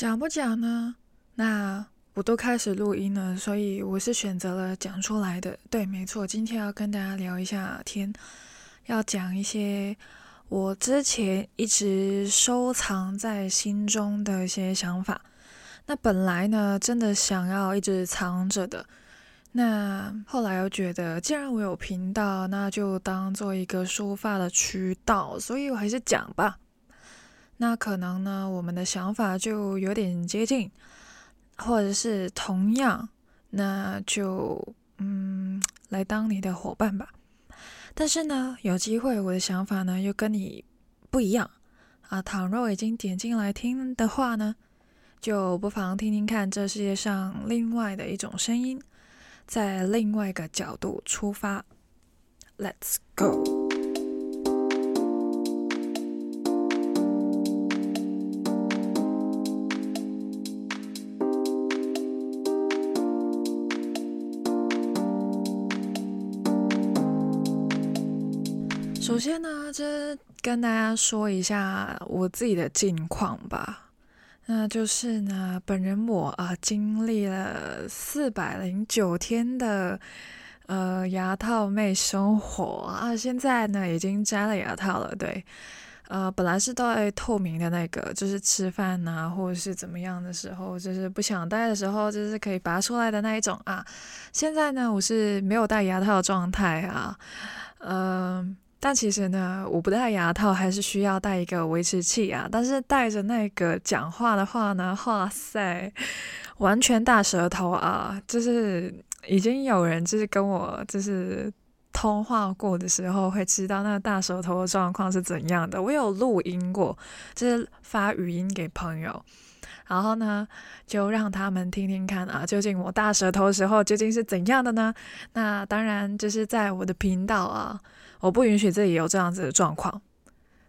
讲不讲呢？那我都开始录音了，所以我是选择了讲出来的。对，没错，今天要跟大家聊一下天，要讲一些我之前一直收藏在心中的一些想法。那本来呢，真的想要一直藏着的。那后来又觉得，既然我有频道，那就当做一个抒发的渠道，所以我还是讲吧。那可能呢，我们的想法就有点接近，或者是同样，那就嗯，来当你的伙伴吧。但是呢，有机会我的想法呢又跟你不一样啊。倘若已经点进来听的话呢，就不妨听听看这世界上另外的一种声音。在另外一个角度出发，Let's go。首先呢，就跟大家说一下我自己的近况吧。那就是呢，本人我啊，经历了四百零九天的呃牙套妹生活啊，现在呢已经摘了牙套了。对，呃，本来是戴透明的那个，就是吃饭呐、或者是怎么样的时候，就是不想戴的时候，就是可以拔出来的那一种啊。现在呢，我是没有戴牙套的状态啊，嗯、但其实呢，我不戴牙套还是需要戴一个维持器啊。但是戴着那个讲话的话呢，哇塞，完全大舌头啊！就是已经有人就是跟我就是通话过的时候，会知道那个大舌头的状况是怎样的。我有录音过，就是发语音给朋友，然后呢，就让他们听听看啊，究竟我大舌头的时候究竟是怎样的呢？那当然就是在我的频道啊。我不允许自己有这样子的状况，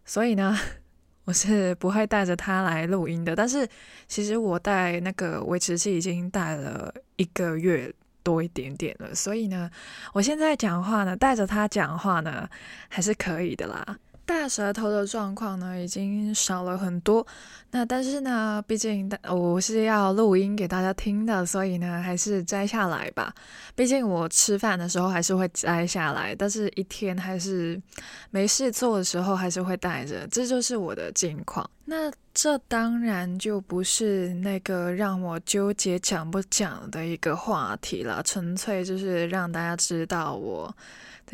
所以呢，我是不会带着它来录音的。但是其实我带那个维持器已经带了一个月多一点点了，所以呢，我现在讲话呢，带着它讲话呢，还是可以的啦。大舌头的状况呢，已经少了很多。那但是呢，毕竟我是要录音给大家听的，所以呢，还是摘下来吧。毕竟我吃饭的时候还是会摘下来，但是一天还是没事做的时候还是会戴着。这就是我的近况。那这当然就不是那个让我纠结讲不讲的一个话题了，纯粹就是让大家知道我。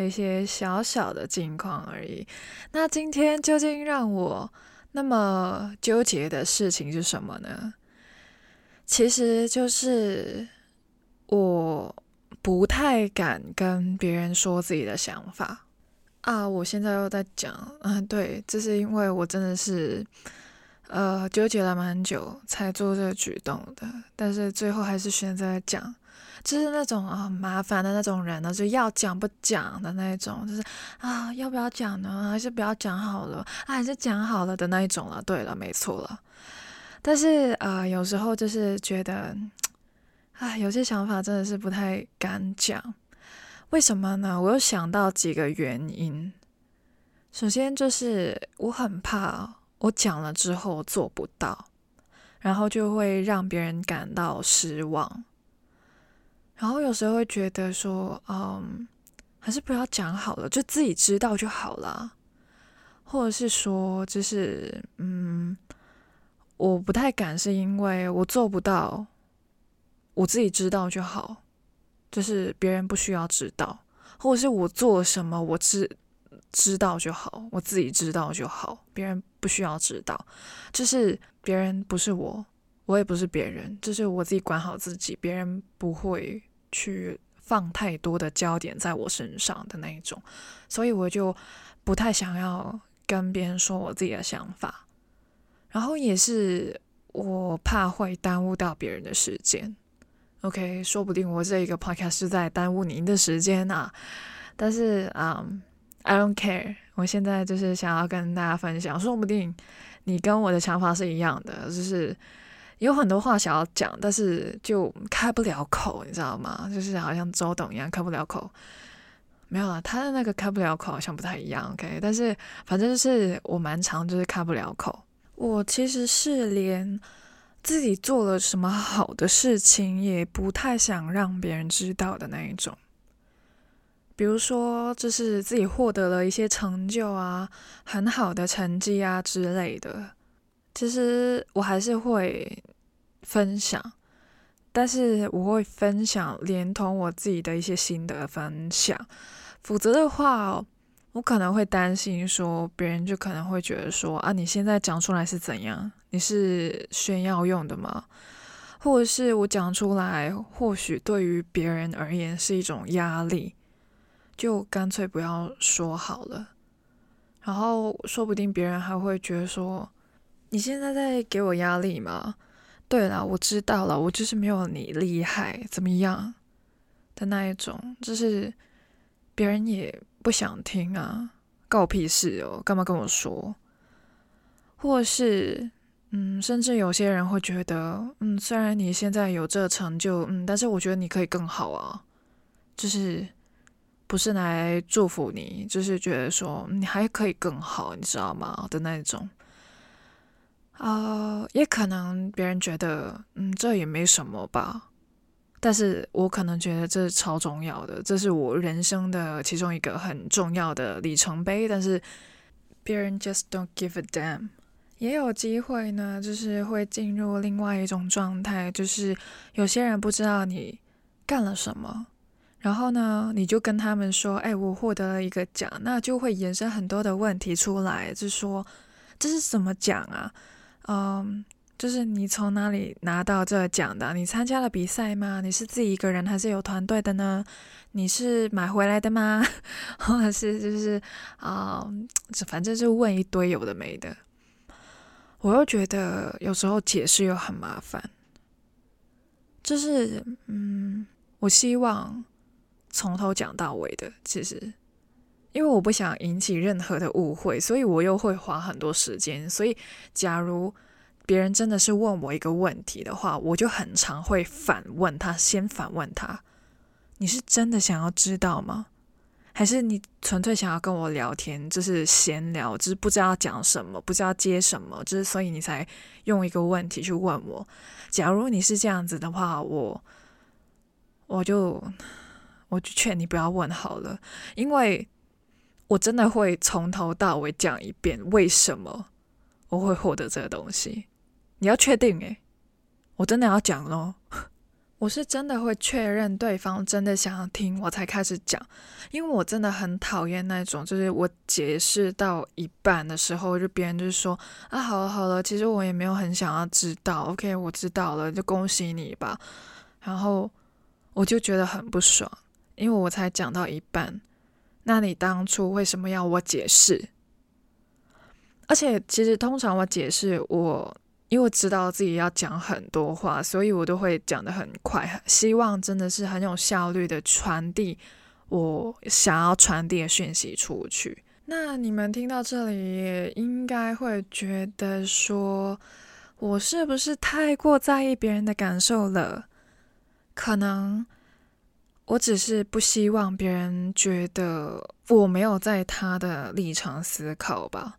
一些小小的近况而已。那今天究竟让我那么纠结的事情是什么呢？其实就是我不太敢跟别人说自己的想法啊。我现在又在讲，嗯，对，这是因为我真的是呃纠结了蛮久才做这个举动的，但是最后还是选择讲。就是那种啊麻烦的那种人呢，就要讲不讲的那一种，就是啊要不要讲呢？还是不要讲好了？啊还是讲好了的那一种了。对了，没错了。但是啊、呃，有时候就是觉得，啊有些想法真的是不太敢讲。为什么呢？我又想到几个原因。首先就是我很怕我讲了之后做不到，然后就会让别人感到失望。然后有时候会觉得说，嗯，还是不要讲好了，就自己知道就好了。或者是说，就是，嗯，我不太敢，是因为我做不到，我自己知道就好，就是别人不需要知道，或者是我做什么，我知知道就好，我自己知道就好，别人不需要知道，就是别人不是我。我也不是别人，就是我自己管好自己，别人不会去放太多的焦点在我身上的那一种，所以我就不太想要跟别人说我自己的想法，然后也是我怕会耽误到别人的时间。OK，说不定我这一个 podcast 是在耽误您的时间啊，但是啊、，I don't care，我现在就是想要跟大家分享，说不定你跟我的想法是一样的，就是。有很多话想要讲，但是就开不了口，你知道吗？就是好像周董一样开不了口。没有啊，他的那个开不了口好像不太一样。OK，但是反正就是我蛮常就是开不了口。我其实是连自己做了什么好的事情，也不太想让别人知道的那一种。比如说，就是自己获得了一些成就啊，很好的成绩啊之类的，其实我还是会分享，但是我会分享连同我自己的一些心得分享，否则的话，我可能会担心说，别人就可能会觉得说，啊，你现在讲出来是怎样？你是炫耀用的吗？或者是我讲出来，或许对于别人而言是一种压力，就干脆不要说好了。然后说不定别人还会觉得说，你现在在给我压力吗？对了，我知道了，我就是没有你厉害，怎么样的那一种，就是别人也不想听啊，关我屁事哦，干嘛跟我说？或是。嗯，甚至有些人会觉得，嗯，虽然你现在有这成就，嗯，但是我觉得你可以更好啊，就是不是来祝福你，就是觉得说你还可以更好，你知道吗？的那一种，呃，也可能别人觉得，嗯，这也没什么吧，但是我可能觉得这是超重要的，这是我人生的其中一个很重要的里程碑，但是别人 just don't give a damn。也有机会呢，就是会进入另外一种状态，就是有些人不知道你干了什么，然后呢，你就跟他们说：“哎，我获得了一个奖。”那就会衍生很多的问题出来，就说这是什么奖啊？嗯，就是你从哪里拿到这个奖的？你参加了比赛吗？你是自己一个人还是有团队的呢？你是买回来的吗？或者是就是啊，反正就问一堆有的没的。我又觉得有时候解释又很麻烦，就是嗯，我希望从头讲到尾的。其实，因为我不想引起任何的误会，所以我又会花很多时间。所以，假如别人真的是问我一个问题的话，我就很常会反问他，先反问他：“你是真的想要知道吗？”还是你纯粹想要跟我聊天，就是闲聊，就是不知道讲什么，不知道接什么，就是所以你才用一个问题去问我。假如你是这样子的话，我我就我就劝你不要问好了，因为我真的会从头到尾讲一遍为什么我会获得这个东西。你要确定诶，我真的要讲咯。我是真的会确认对方真的想要听，我才开始讲，因为我真的很讨厌那种，就是我解释到一半的时候，就别人就说啊，好了好了，其实我也没有很想要知道，OK，我知道了，就恭喜你吧。然后我就觉得很不爽，因为我才讲到一半，那你当初为什么要我解释？而且其实通常我解释我。因为我知道自己要讲很多话，所以我都会讲得很快，希望真的是很有效率的传递我想要传递的讯息出去。那你们听到这里也应该会觉得说，我是不是太过在意别人的感受了？可能我只是不希望别人觉得我没有在他的立场思考吧。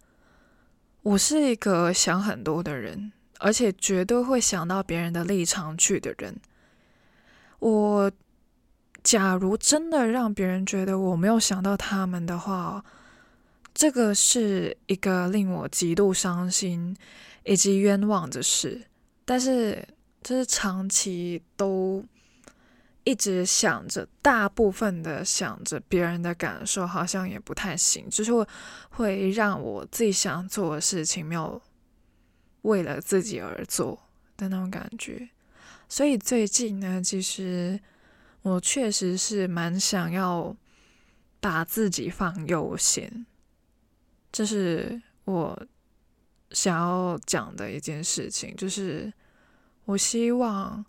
我是一个想很多的人。而且绝对会想到别人的立场去的人。我假如真的让别人觉得我没有想到他们的话，这个是一个令我极度伤心以及冤枉的事。但是，这是长期都一直想着，大部分的想着别人的感受，好像也不太行，就是会会让我自己想做的事情没有。为了自己而做的那种感觉，所以最近呢，其实我确实是蛮想要把自己放优先，这是我想要讲的一件事情。就是我希望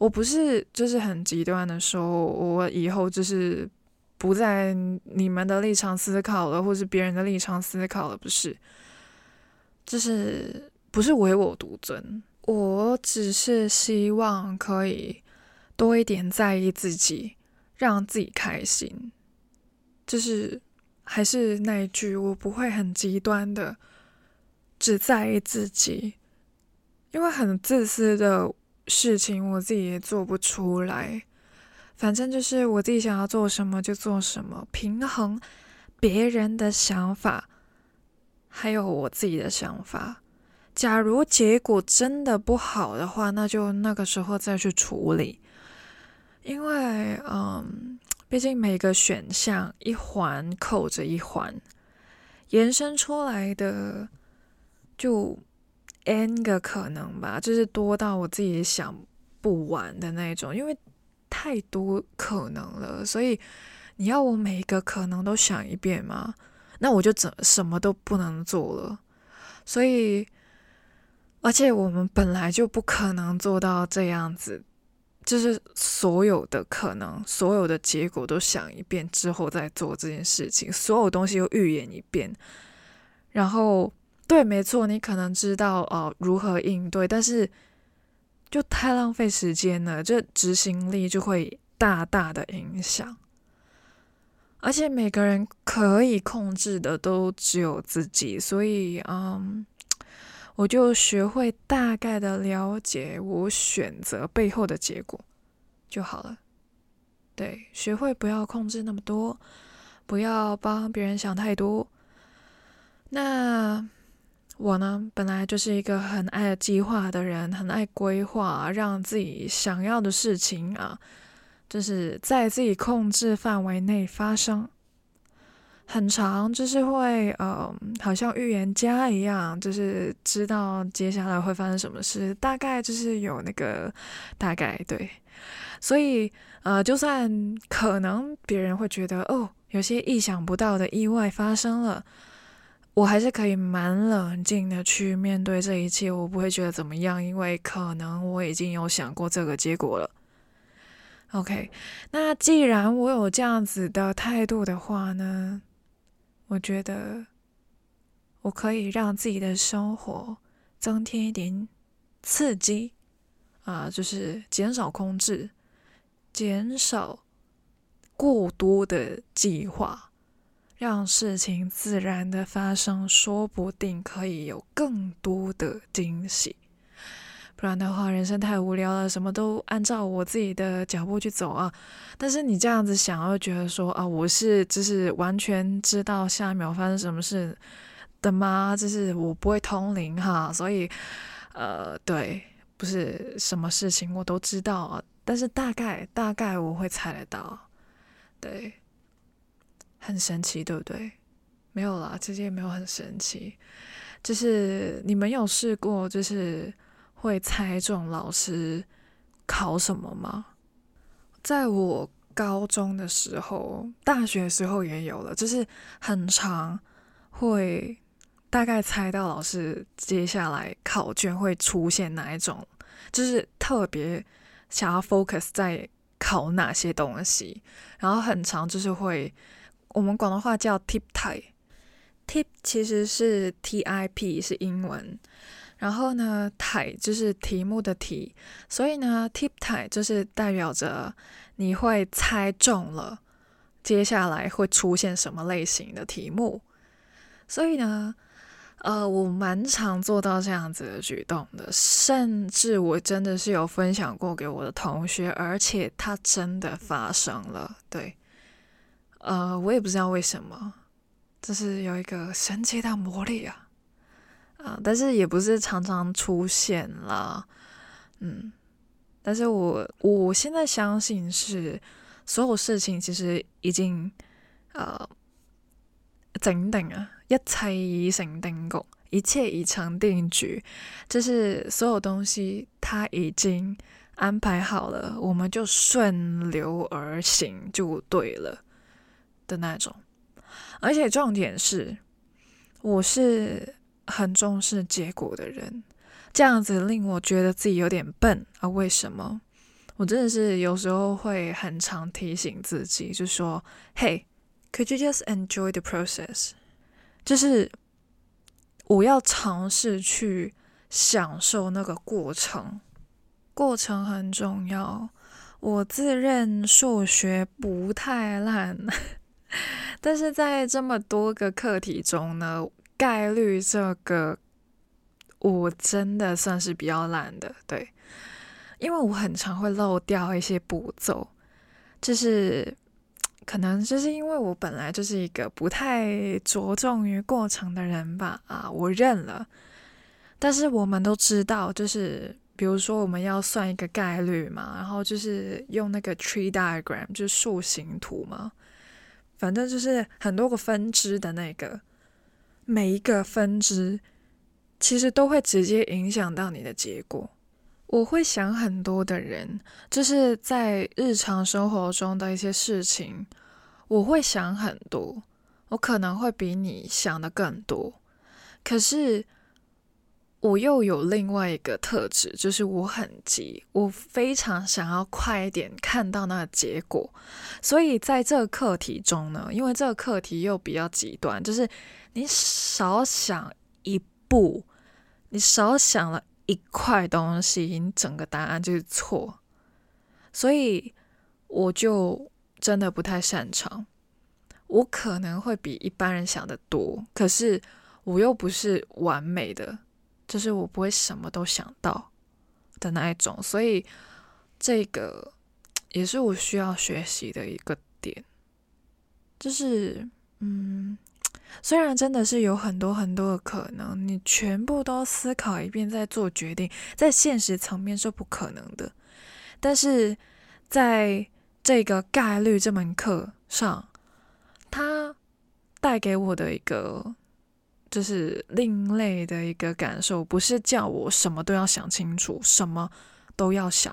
我不是就是很极端的说，我以后就是不在你们的立场思考了，或是别人的立场思考了，不是，就是。不是唯我独尊，我只是希望可以多一点在意自己，让自己开心。就是还是那一句，我不会很极端的，只在意自己，因为很自私的事情，我自己也做不出来。反正就是我自己想要做什么就做什么，平衡别人的想法，还有我自己的想法。假如结果真的不好的话，那就那个时候再去处理。因为，嗯，毕竟每个选项一环扣着一环，延伸出来的就 N 个可能吧，就是多到我自己想不完的那种。因为太多可能了，所以你要我每一个可能都想一遍吗？那我就怎什么都不能做了。所以，而且我们本来就不可能做到这样子。就是所有的可能，所有的结果都想一遍之后再做这件事情，所有东西都预演一遍。然后，对，没错，你可能知道哦、如何应对，但是就太浪费时间了，这执行力就会大大的影响。而且每个人可以控制的都只有自己，所以嗯。我就学会大概的了解我选择背后的结果就好了。对，学会不要控制那么多，不要帮别人想太多。那我呢，本来就是一个很爱计划的人，很爱规划，让自己想要的事情啊，就是在自己控制范围内发生。很长，就是会，呃，好像预言家一样，就是知道接下来会发生什么事，大概就是有那个大概，对。所以，呃，就算可能别人会觉得，哦，有些意想不到的意外发生了，我还是可以蛮冷静的去面对这一切，我不会觉得怎么样，因为可能我已经有想过这个结果了。OK，那既然我有这样子的态度的话呢，我觉得我可以让自己的生活增添一点刺激啊，就是减少控制，减少过多的计划，让事情自然的发生，说不定可以有更多的惊喜。不然的话，人生太无聊了，什么都按照我自己的脚步去走啊。但是你这样子想，又觉得说啊，我是就是完全知道下一秒发生什么事的吗？就是我不会通灵哈，所以呃，对，不是什么事情我都知道啊。但是大概大概我会猜得到，对，很神奇，对不对？没有啦，其实也没有很神奇，就是你们有试过，就是。会猜中老师考什么吗？在我高中的时候，大学时候也有了，就是很长会大概猜到老师接下来考卷会出现哪一种，就是特别想要 focus 在考哪些东西，然后很长就是会，我们广东话叫 tip type，tip 其实是 T I P 是英文。然后呢，tie 就是题目的题，所以呢，tip 题就是代表着你会猜中了接下来会出现什么类型的题目。所以呢，呃，我蛮常做到这样子的举动的，甚至我真的是有分享过给我的同学，而且它真的发生了。对，呃，我也不知道为什么，就是有一个神奇的魔力啊。啊，但是也不是常常出现啦，嗯，但是我我现在相信是所有事情其实已经呃整定啊，一切已成定局，一切已成定局，就是所有东西它已经安排好了，我们就顺流而行就对了的那种，而且重点是我是。很重视结果的人，这样子令我觉得自己有点笨啊！为什么？我真的是有时候会很常提醒自己，就说：“Hey, could you just enjoy the process？” 就是我要尝试去享受那个过程，过程很重要。我自认数学不太烂，但是在这么多个课题中呢，概率这个我真的算是比较懒的，对，因为我很常会漏掉一些步骤，就是可能就是因为我本来就是一个不太着重于过程的人吧，啊，我认了。但是我们都知道，就是比如说我们要算一个概率嘛，然后就是用那个 tree diagram，就是树形图嘛，反正就是很多个分支的那个，每一个分支。其实都会直接影响到你的结果。我会想很多的人，就是在日常生活中的一些事情，我会想很多，我可能会比你想的更多。可是我又有另外一个特质，就是我很急，我非常想要快一点看到那个结果。所以在这个课题中呢，因为这个课题又比较极端，就是你少想一步。你少想了一块东西，你整个答案就是错，所以我就真的不太擅长。我可能会比一般人想的多，可是我又不是完美的，就是我不会什么都想到的那一种，所以这个也是我需要学习的一个点，就是嗯。虽然真的是有很多很多的可能，你全部都思考一遍再做决定，在现实层面是不可能的。但是在这个概率这门课上，它带给我的一个就是另类的一个感受，不是叫我什么都要想清楚，什么都要想，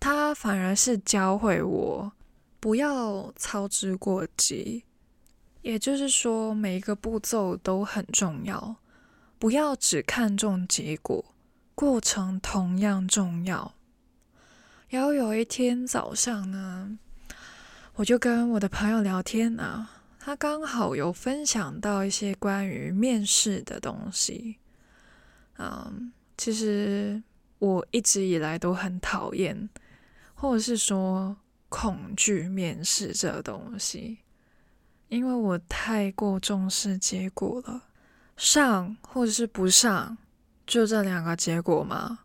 他反而是教会我不要操之过急。也就是说，每一个步骤都很重要，不要只看重结果，过程同样重要。然后有一天早上呢，我就跟我的朋友聊天啊，他刚好有分享到一些关于面试的东西。嗯，其实我一直以来都很讨厌，或者是说恐惧面试这东西。因为我太过重视结果了，上或者是不上，就这两个结果嘛，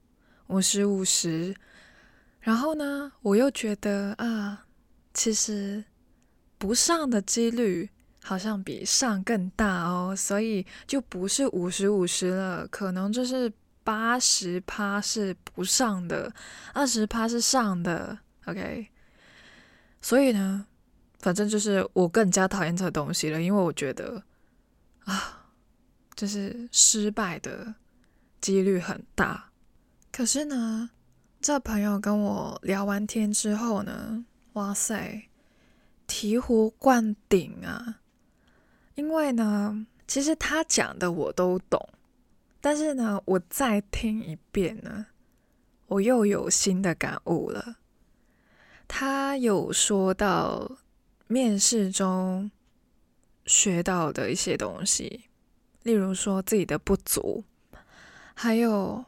五十五十。然后呢，我又觉得啊，其实不上的几率好像比上更大哦，所以就不是五十五十了，可能就是八十趴是不上的，二十趴是上的。OK，所以呢。反正就是我更加讨厌这东西了，因为我觉得啊，就是失败的几率很大。可是呢，这朋友跟我聊完天之后呢，哇塞，醍醐灌顶啊！因为呢，其实他讲的我都懂，但是呢，我再听一遍呢，我又有新的感悟了。他有说到。面试中学到的一些东西，例如说自己的不足，还有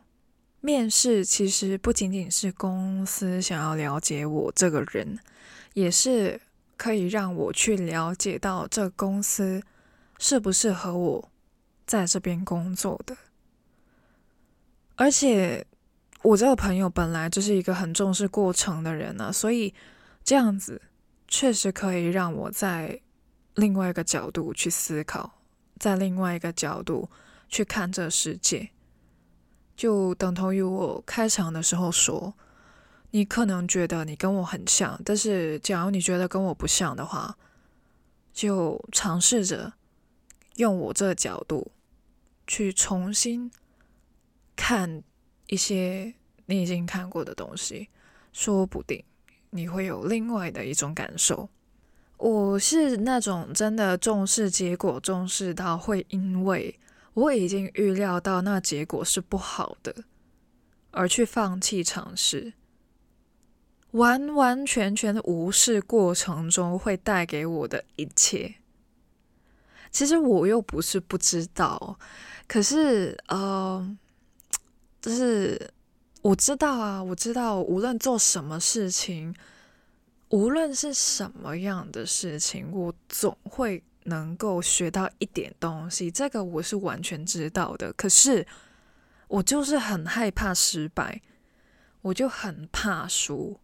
面试其实不仅仅是公司想要了解我这个人，也是可以让我去了解到这公司适不适合我在这边工作的。而且我这个朋友本来就是一个很重视过程的人呢、所以这样子。确实可以让我在另外一个角度去思考，在另外一个角度去看这世界，就等同于我开场的时候说，你可能觉得你跟我很像，但是假如你觉得跟我不像的话，就尝试着用我这个角度去重新看一些你已经看过的东西，说不定。你会有另外的一种感受。我是那种真的重视结果，重视到会因为我已经预料到那结果是不好的，而去放弃尝试，完完全全的无视过程中会带给我的一切。其实我又不是不知道，可是，呃，就是。我知道啊，我知道，无论做什么事情，无论是什么样的事情，我总会能够学到一点东西。这个我是完全知道的。可是，我就是很害怕失败，我就很怕输。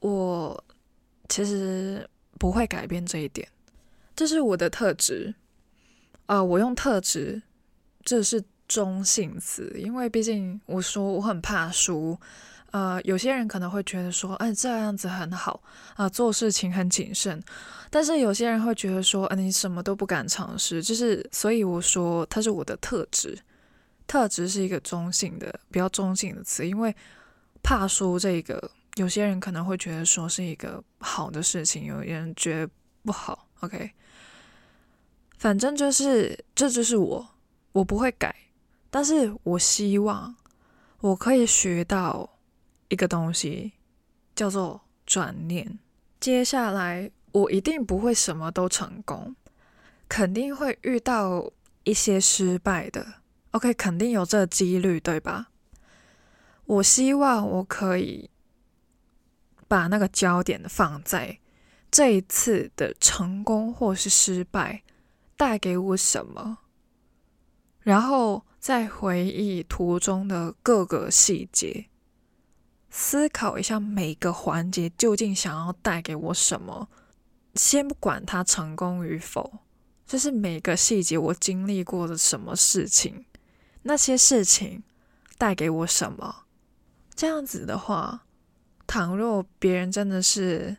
我其实不会改变这一点，这是我的特质。啊、我用特质，这是中性词，因为毕竟我说我很怕输。呃，有些人可能会觉得说，哎，这样子很好啊，做事情很谨慎。但是有些人会觉得说，呃，你什么都不敢尝试，就是所以我说它是我的特质。特质是一个中性的，比较中性的词，因为怕输这个，有些人可能会觉得说是一个好的事情，有些人觉得不好。OK，反正就是这就是我，我不会改，但是我希望我可以学到。一个东西叫做转念。接下来我一定不会什么都成功，肯定会遇到一些失败的。OK，肯定有这几率，对吧？我希望我可以把那个焦点放在这一次的成功或是失败带给我什么，然后再回忆途中的各个细节。思考一下每个环节究竟想要带给我什么，先不管它成功与否，就是每个细节我经历过的什么事情，那些事情带给我什么。这样子的话，倘若别人真的是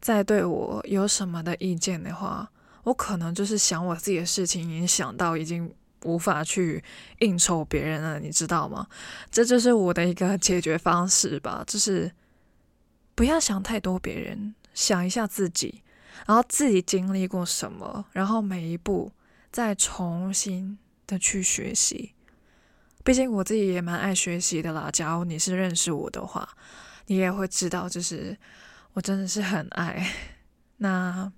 在对我有什么的意见的话，我可能就是想我自己的事情，已经想到已经。无法去应酬别人了，你知道吗？这就是我的一个解决方式吧，就是不要想太多别人，想一下自己，然后自己经历过什么，然后每一步再重新的去学习。毕竟我自己也蛮爱学习的啦。假如你是认识我的话，你也会知道，就是我真的是很爱。那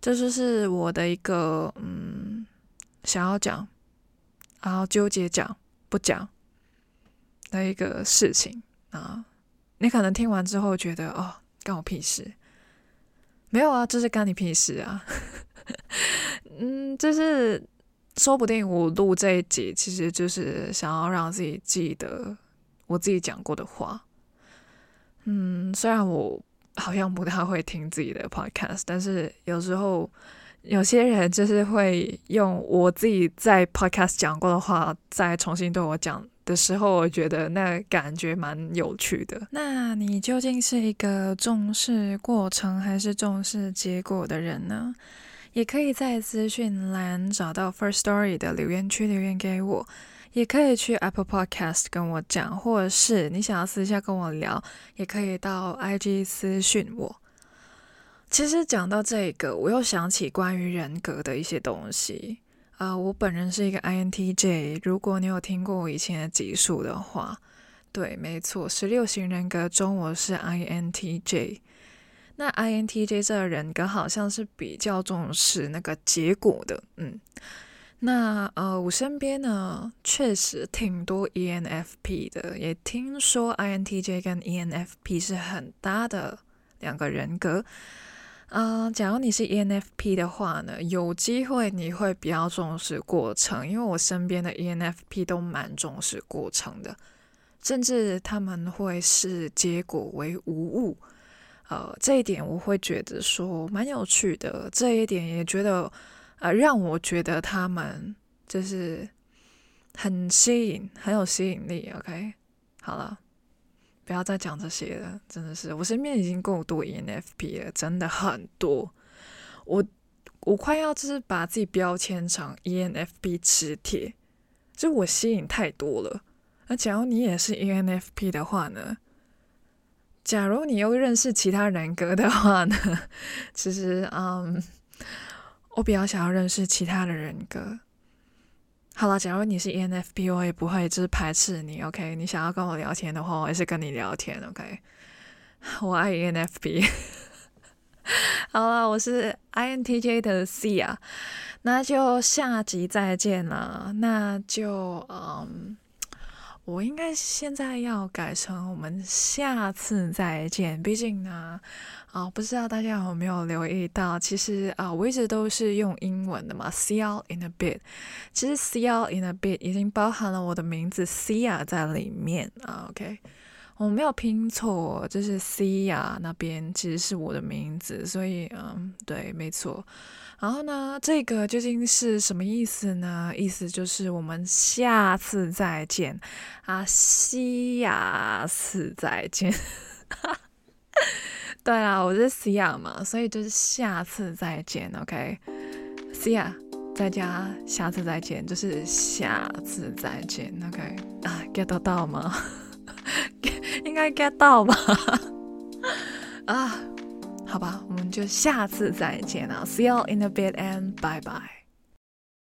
这就是我的一个嗯。想要讲，然后纠结讲不讲的一个事情啊，你可能听完之后觉得哦，干我屁事？没有啊，这是干你屁事啊！嗯，就是说不定我录这一集，其实就是想要让自己记得我自己讲过的话。嗯，虽然我好像不太会听自己的 podcast，但是有时候。有些人就是会用我自己在 podcast 讲过的话，再重新对我讲的时候，我觉得那感觉蛮有趣的。那你究竟是一个重视过程还是重视结果的人呢？也可以在资讯栏找到 First Story 的留言区留言给我，也可以去 Apple Podcast 跟我讲，或者是你想要私下跟我聊，也可以到 IG 私讯我。其实讲到这个，我又想起关于人格的一些东西啊、我本人是一个 INTJ，如果你有听过我以前的集数的话，对，没错，十六型人格中我是 INTJ。那 INTJ 这个人格好像是比较重视那个结果的，嗯。那呃，我身边呢确实挺多 ENFP 的，也听说 INTJ 跟 ENFP 是很搭的两个人格。啊、假如你是 ENFP 的话呢，有机会你会比较重视过程，因为我身边的 ENFP 都蛮重视过程的，甚至他们会视结果为无物。呃，这一点我会觉得说蛮有趣的，这一点也觉得，呃，让我觉得他们就是很吸引，很有吸引力。OK，好了。不要再讲这些了，真的是我身边已经够多 ENFP 了，真的很多。我我快要就是把自己标签成 ENFP 磁铁，就我吸引太多了。那假如你也是 ENFP 的话呢？假如你又认识其他人格的话呢？其实，嗯，我比较想要认识其他的人格。好了，假如你是 ENFP，我也不会就是排斥你。OK，你想要跟我聊天的话，我也是跟你聊天。OK，我爱 ENFP。好了，我是 INTJ 的 C 啊，那就下集再见了。那就嗯，我应该现在要改成我们下次再见。毕竟呢，啊，不知道大家有没有留意到，其实啊，我一直都是用英文的嘛，see you in a bit。其实 see you in a bit 已经包含了我的名字 Sia 在里面啊。OK。我没有拼错，就是 C 呀，那边其实是我的名字，所以嗯，对，没错。然后呢，这个究竟是什么意思呢？意思就是我们下次再见啊，西亚次再见。对啊，我是西亚嘛，所以就是下次再见，OK？西亚，再加下次再见，就是下次再见，OK？啊，get 得到吗？应该 get 到吧？啊，好吧，我们就下次再见了，See you in a bit and bye bye。